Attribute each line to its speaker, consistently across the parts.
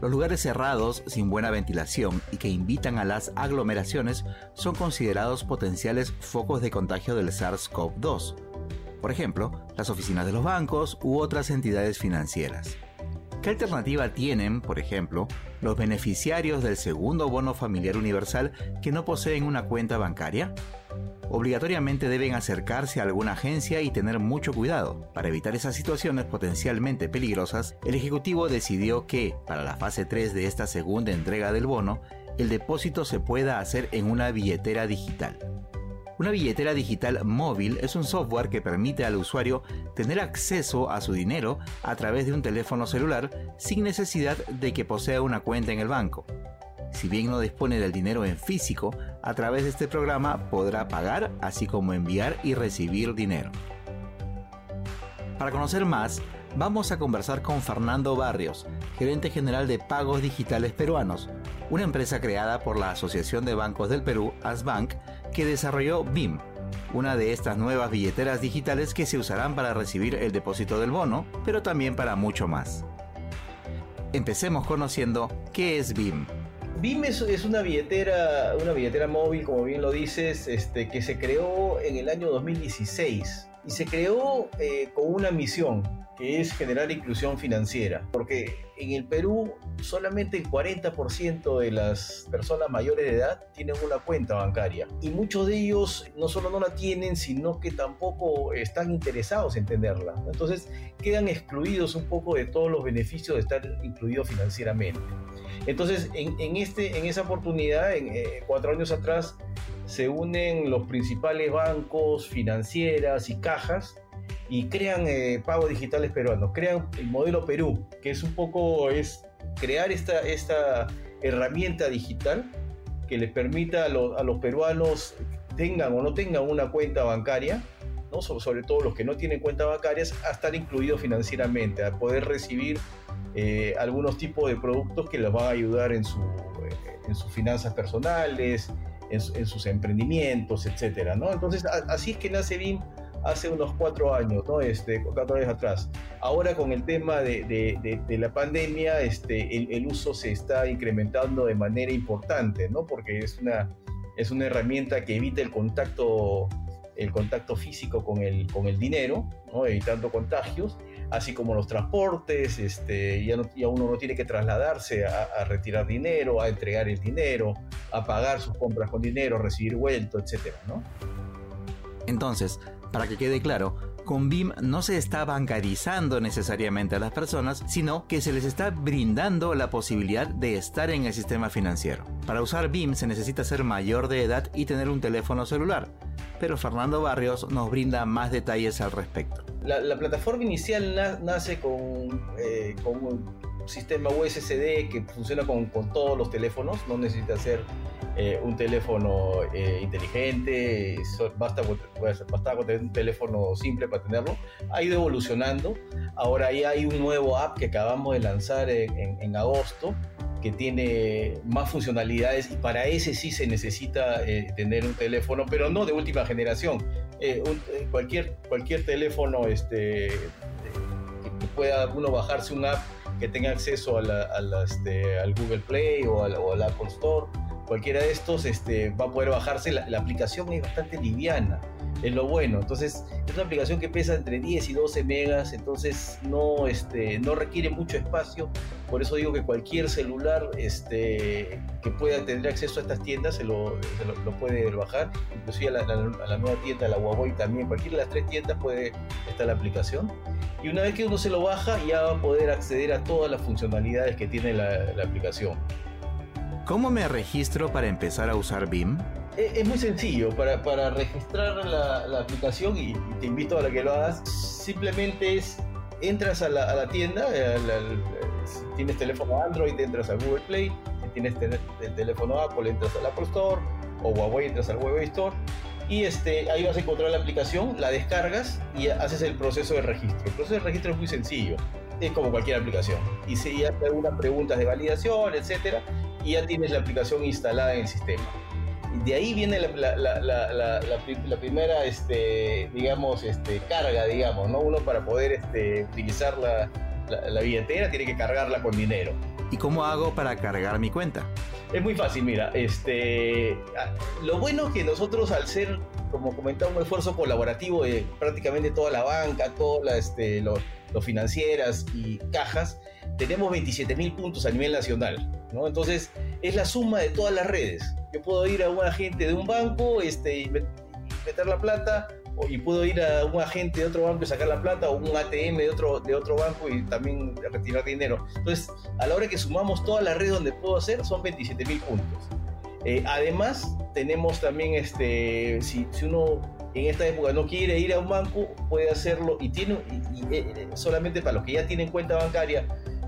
Speaker 1: Los lugares cerrados, sin buena ventilación y que invitan a las aglomeraciones son considerados potenciales focos de contagio del SARS-CoV-2. Por ejemplo, las oficinas de los bancos u otras entidades financieras. ¿Qué alternativa tienen, por ejemplo, los beneficiarios del segundo bono familiar universal que no poseen una cuenta bancaria? Obligatoriamente deben acercarse a alguna agencia y tener mucho cuidado. Para evitar esas situaciones potencialmente peligrosas, el Ejecutivo decidió que, para la fase 3 de esta segunda entrega del bono, el depósito se pueda hacer en una billetera digital. Una billetera digital móvil es un software que permite al usuario tener acceso a su dinero a través de un teléfono celular sin necesidad de que posea una cuenta en el banco. Si bien no dispone del dinero en físico, a través de este programa podrá pagar, así como enviar y recibir dinero. Para conocer más, vamos a conversar con Fernando Barrios, gerente general de Pagos Digitales Peruanos, una empresa creada por la Asociación de Bancos del Perú, ASBank, que desarrolló BIM, una de estas nuevas billeteras digitales que se usarán para recibir el depósito del bono, pero también para mucho más. Empecemos conociendo qué es BIM.
Speaker 2: BIM es, una billetera, una billetera móvil, como bien lo dices, este, que se creó en el año 2016 y se creó eh, con una misión que es generar inclusión financiera, porque en el Perú solamente el 40% de las personas mayores de edad tienen una cuenta bancaria y muchos de ellos no solo no la tienen, sino que tampoco están interesados en tenerla. Entonces quedan excluidos un poco de todos los beneficios de estar incluidos financieramente. Entonces, en, este, en esa oportunidad, en, eh, cuatro años atrás, se unen los principales bancos, financieras y cajas y crean eh, pagos digitales peruanos, crean el modelo Perú, que es un poco es crear esta, esta herramienta digital que les permita a, a los peruanos tengan o no tengan una cuenta bancaria, ¿no? sobre, todo los que no tienen cuentas bancarias, a estar incluidos financieramente, a poder recibir eh, algunos tipos de productos que les van a ayudar en, su, eh, en sus finanzas personales, en, sus emprendimientos, etcétera, ¿no? Entonces, así es que nace BIM hace unos cuatro años, ¿no? Este, cuatro años atrás. Ahora con el tema de, de, de, la pandemia, este, el, el, uso se está incrementando de manera importante, ¿no? Porque es una, es una herramienta que evita el contacto, el contacto físico con el, con el dinero. Evitando contagios así como los transportes, este, ya, uno no tiene que trasladarse a, retirar dinero, a entregar el dinero, a pagar sus compras con dinero, recibir vuelto, ¿no?
Speaker 1: Entonces, para que quede claro, con BIM no se está bancarizando necesariamente a las personas, sino que se les está brindando la posibilidad de estar en el sistema financiero. Para usar BIM se necesita ser mayor de edad y tener un teléfono celular, pero Fernando Barrios nos brinda más detalles al respecto.
Speaker 2: La, plataforma inicial nace con, eh, con, un sistema USSD que funciona con, todos los teléfonos, no necesita ser eh, un teléfono eh, inteligente, basta, con tener un teléfono simple para tenerlo. Ha ido evolucionando, ahora ya hay un nuevo app que acabamos de lanzar en, en agosto que tiene más funcionalidades y para ese sí se necesita eh, tener un teléfono, pero no de última generación. Eh, eh, cualquier, cualquier teléfono este, que, pueda uno bajarse un app que tenga acceso a este, al Google Play o al, Apple Store, cualquiera de estos este, va a poder bajarse. La, la aplicación es bastante liviana es lo bueno. Entonces, es una aplicación que pesa entre 10 y 12 megas, entonces no, este, no requiere mucho espacio. Por eso digo que cualquier celular este, que pueda tener acceso a estas tiendas se lo, lo, puede bajar. Inclusive a la, nueva tienda, la Huawei también, cualquiera de las tres tiendas puede estar la aplicación. Y una vez que uno se lo baja, ya va a poder acceder a todas las funcionalidades que tiene la aplicación.
Speaker 1: ¿Cómo me registro para empezar a usar BIM?
Speaker 2: Es, muy sencillo, para, para registrar la, aplicación, y, te invito a que lo hagas, simplemente es, entras a la, tienda, si tienes teléfono Android, entras a Google Play, si tienes el teléfono Apple, entras al Apple Store, o Huawei, entras al Huawei Store, y este, ahí vas a encontrar la aplicación, la descargas y haces el proceso de registro. El proceso de registro es muy sencillo, es como cualquier aplicación. Y si te algunas preguntas de validación, etcétera, y ya tienes la aplicación instalada en el sistema. De ahí viene la, la, la, la primera, este, digamos, este, carga, digamos, ¿no? Uno para poder este, utilizar la billetera tiene que cargarla con dinero.
Speaker 1: ¿Y cómo hago para cargar mi cuenta?
Speaker 2: Es muy fácil, mira, este, lo bueno es que nosotros al ser, como comentaba, un esfuerzo colaborativo de prácticamente toda la banca, todas este, los, financieras y cajas, tenemos 27 mil puntos a nivel nacional, ¿no? Entonces, es la suma de todas las redes. Yo puedo ir a un agente de un banco este, y meter la plata, y puedo ir a un agente de otro banco y sacar la plata o un ATM de otro, de otro banco y también retirar dinero. Entonces, a la hora que sumamos toda la red donde puedo hacer, son 27 mil puntos. Eh, además, tenemos también, este, si, uno en esta época no quiere ir a un banco, puede hacerlo y tiene eh, solamente para los que ya tienen cuenta bancaria,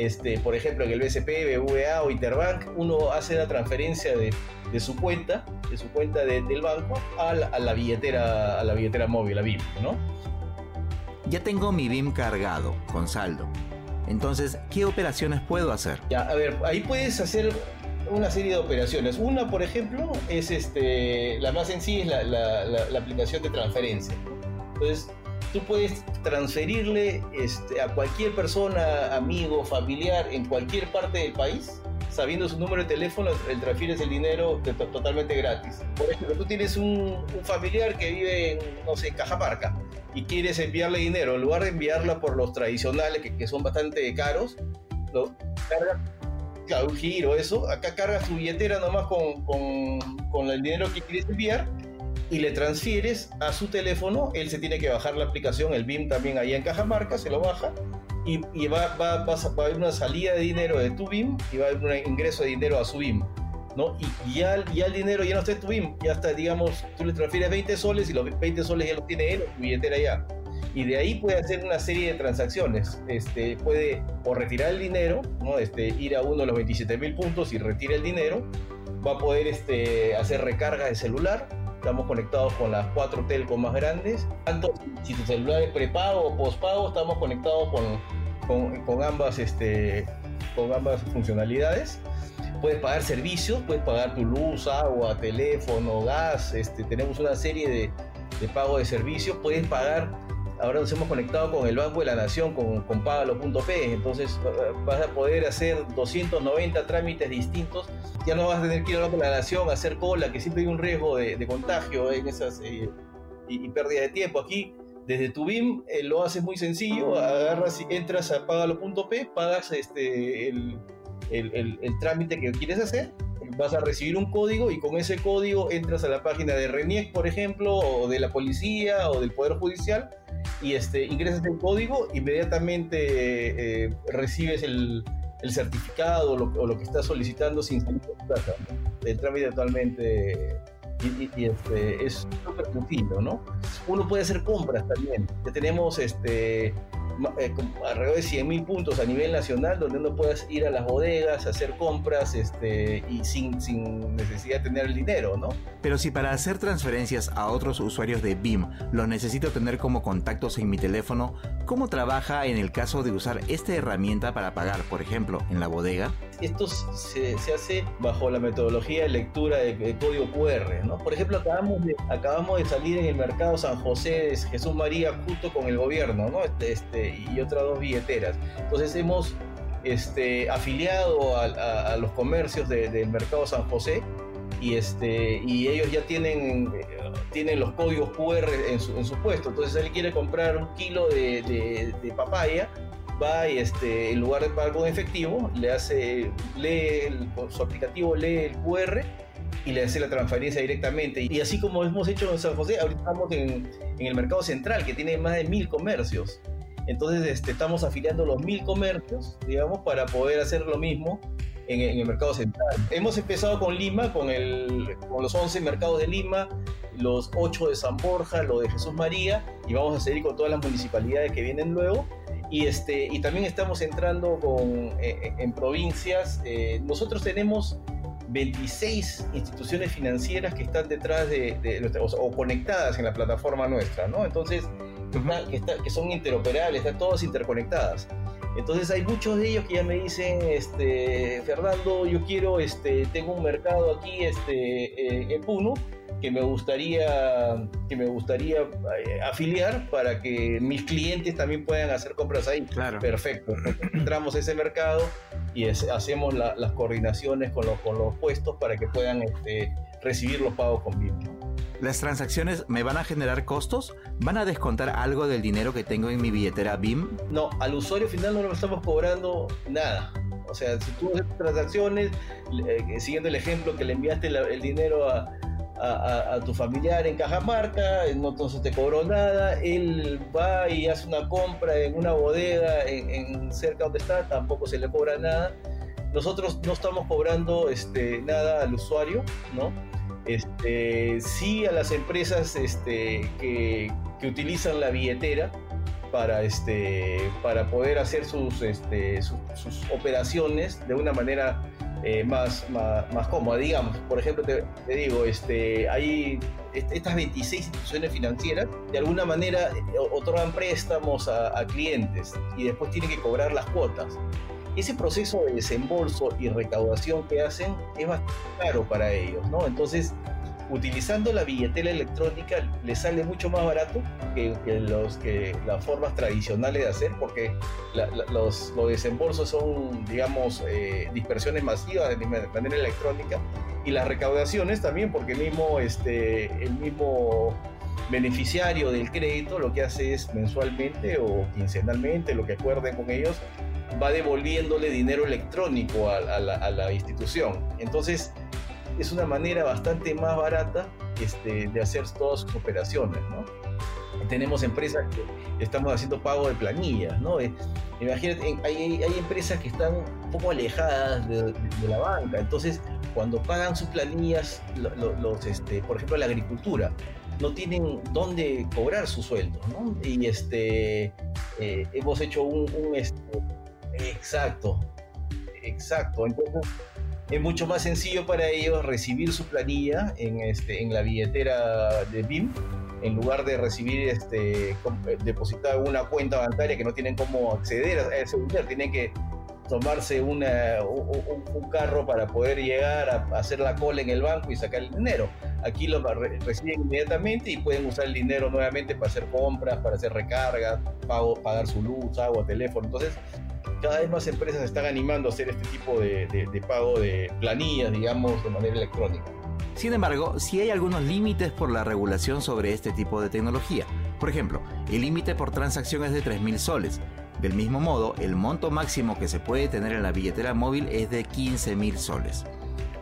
Speaker 2: este, por ejemplo, en el BCP, BVA o Interbank, uno hace la transferencia de, de su cuenta, de su cuenta del banco a la, billetera, a la billetera móvil, la BIM, ¿no?
Speaker 1: Ya tengo mi BIM cargado, con saldo. Entonces, ¿qué operaciones puedo hacer?
Speaker 2: Ya, a ver, ahí puedes hacer una serie de operaciones. Una, por ejemplo, es este, la más sencilla, es la, la aplicación de transferencia. Entonces, tú puedes transferirle este, a cualquier persona, amigo, familiar, en cualquier parte del país, sabiendo su número de teléfono, le transfieres el dinero totalmente gratis. Por ejemplo, tú tienes un, familiar que vive en, no sé, Cajamarca y quieres enviarle dinero, en lugar de enviarla por los tradicionales, que, son bastante caros, lo cargas, un giro, eso, acá cargas tu billetera nomás con, con, con el dinero que quieres enviar y le transfieres a su teléfono, él se tiene que bajar la aplicación, el BIM también ahí en Cajamarca, se lo baja y, y va, va, va, a haber una salida de dinero de tu BIM y va a haber un ingreso de dinero a su BIM. ¿no? Y, ya, ya, el dinero ya no está en tu BIM, ya está, digamos, tú le transfieres 20 soles y los 20 soles ya los tiene él tu billetera ya. Y de ahí puede hacer una serie de transacciones. Este, puede o retirar el dinero, ¿no? este, ir a uno de los 27 mil puntos y retira el dinero. Va a poder este, hacer recarga de celular, estamos conectados con las cuatro telcos más grandes. Tanto si tu celular es prepago o postpago, estamos conectados con, con, ambas, este, con ambas funcionalidades. Puedes pagar servicios, puedes pagar tu luz, agua, teléfono, gas. Este, tenemos una serie de, de pago de servicios. Puedes pagar ahora nos hemos conectado con el Banco de la Nación, con, con Pagalo.p, entonces vas a poder hacer 290 trámites distintos, ya no vas a tener que ir al Banco de la Nación a hacer cola, que siempre hay un riesgo de, contagio en esas eh, y, pérdida de tiempo. Aquí, desde tu BIM, eh, lo haces muy sencillo, agarras y entras a Pagalo.p, pagas este, el, el trámite que quieres hacer vas a recibir un código y con ese código entras a la página de RENIEC, por ejemplo, o de la policía o del Poder Judicial y este, ingresas el código, inmediatamente eh, recibes el, el certificado o lo, que estás solicitando sin salir de El trámite totalmente y, este, es súper sencillo, ¿no? Uno puede hacer compras también. Ya tenemos este, eh, alrededor de 100.000 puntos a nivel nacional donde uno puede ir a las bodegas, hacer compras este, y sin, sin necesidad de tener el dinero, ¿no?
Speaker 1: Pero si para hacer transferencias a otros usuarios de BIM lo necesito tener como contactos en mi teléfono, ¿cómo trabaja en el caso de usar esta herramienta para pagar, por ejemplo, en la bodega?
Speaker 2: Esto se, se hace bajo la metodología de lectura de, código QR, ¿no? Por ejemplo, acabamos de, acabamos de salir en el mercado San José de Jesús María junto con el gobierno, ¿no? Este, este y otras dos billeteras. Entonces hemos este, afiliado a, los comercios del mercado San José y, este, y ellos ya tienen, tienen los códigos QR en su, en su puesto. Entonces él quiere comprar un kilo de, de, papaya, va y este, en lugar de pagar con efectivo, le hace, lee el, su aplicativo lee el QR y le hace la transferencia directamente. Y así como hemos hecho en San José, ahorita estamos en, en el mercado central, que tiene más de mil comercios. Entonces este, estamos afiliando los mil comercios, digamos, para poder hacer lo mismo en, el mercado central. Hemos empezado con Lima, con, el, con los 11 mercados de Lima, los 8 de San Borja, lo de Jesús María, y vamos a seguir con todas las municipalidades que vienen luego. Y, este, y también estamos entrando con, eh, en provincias. nosotros tenemos 26 instituciones financieras que están detrás de, o, conectadas en la plataforma nuestra, ¿no? Entonces, que, que, son interoperables, están todas interconectadas. Entonces hay muchos de ellos que ya me dicen, este, Fernando, yo quiero, este, tengo un mercado aquí, este, en Puno, que me gustaría, que me gustaría eh, afiliar para que mis clientes también puedan hacer compras ahí.
Speaker 1: Claro.
Speaker 2: Perfecto. Entramos a ese mercado y hacemos las coordinaciones con los, con los puestos para que puedan este, recibir los pagos con BIM.
Speaker 1: ¿Las transacciones me van a generar costos? ¿Van a descontar algo del dinero que tengo en mi billetera BIM?
Speaker 2: No, al usuario final no le estamos cobrando nada. O sea, si tú haces transacciones, eh, siguiendo el ejemplo que le enviaste el dinero a, a, tu familiar en Cajamarca, no te cobró nada, él va y hace una compra en una bodega en, cerca donde está, tampoco se le cobra nada. Nosotros no estamos cobrando este, nada al usuario, ¿no? Este, sí a las empresas este, que, que utilizan la billetera, para, este, para poder hacer sus, este, sus, operaciones de una manera eh, más, más, cómoda, digamos. Por ejemplo, te, digo, este, hay estas 26 instituciones financieras, de alguna manera eh, otorgan préstamos a, a clientes y después tienen que cobrar las cuotas. Ese proceso de desembolso y recaudación que hacen es bastante caro para ellos, ¿no? Entonces, utilizando la billetera electrónica le sale mucho más barato que, los, que las formas tradicionales de hacer, porque los, los, desembolsos son, digamos, eh, dispersiones masivas de manera electrónica y las recaudaciones también, porque mismo, este, el mismo beneficiario del crédito lo que hace es mensualmente o quincenalmente, lo que acuerden con ellos, va devolviéndole dinero electrónico a, la, a la institución. Entonces, es una manera bastante más barata este, de hacer todas sus operaciones, ¿no? Tenemos empresas que estamos haciendo pago de planillas, ¿no? Eh, imagínate, hay, hay, empresas que están un poco alejadas de, la banca, entonces cuando pagan sus planillas, los, este, por ejemplo, la agricultura, no tienen dónde cobrar su sueldo, ¿no? Y este, eh, hemos hecho un, un este, exacto, exacto, entonces es mucho más sencillo para ellos recibir su planilla en, este, en la billetera de BIM en lugar de recibir este depositar una cuenta bancaria que no tienen cómo acceder a ese dinero, tienen que tomarse una, un, carro para poder llegar a hacer la cola en el banco y sacar el dinero. Aquí lo reciben inmediatamente y pueden usar el dinero nuevamente para hacer compras, para hacer recargas, pago, pagar su luz, agua, teléfono. Entonces, cada vez más empresas están animando a hacer este tipo de, pago de planillas, digamos, de manera electrónica.
Speaker 1: Sin embargo, sí hay algunos límites por la regulación sobre este tipo de tecnología. Por ejemplo, el límite por transacción es de 3.000 soles. Del mismo modo, el monto máximo que se puede tener en la billetera móvil es de 15.000 soles.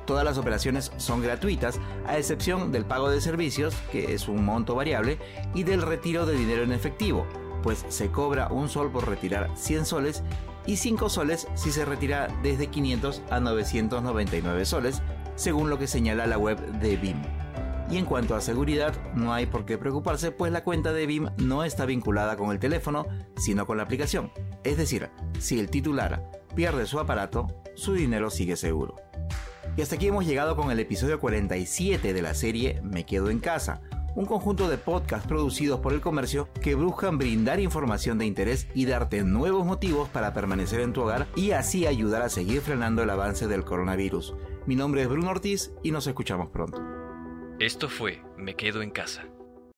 Speaker 1: Todas las operaciones son gratuitas, a excepción del pago de servicios, que es un monto variable, y del retiro de dinero en efectivo, pues se cobra un sol por retirar 100 soles y 5 soles si se retira desde 500 a 999 soles, según lo que señala la web de BIM. Y en cuanto a seguridad, no hay por qué preocuparse, pues la cuenta de BIM no está vinculada con el teléfono, sino con la aplicación. Es decir, si el titular pierde su aparato, su dinero sigue seguro. Y hasta aquí hemos llegado con el episodio 47 de la serie Me Quedo en Casa, un conjunto de podcasts producidos por el comercio que buscan brindar información de interés y darte nuevos motivos para permanecer en tu hogar y así ayudar a seguir frenando el avance del coronavirus. Mi nombre es Bruno Ortiz y nos escuchamos pronto.
Speaker 3: Esto fue Me Quedo en Casa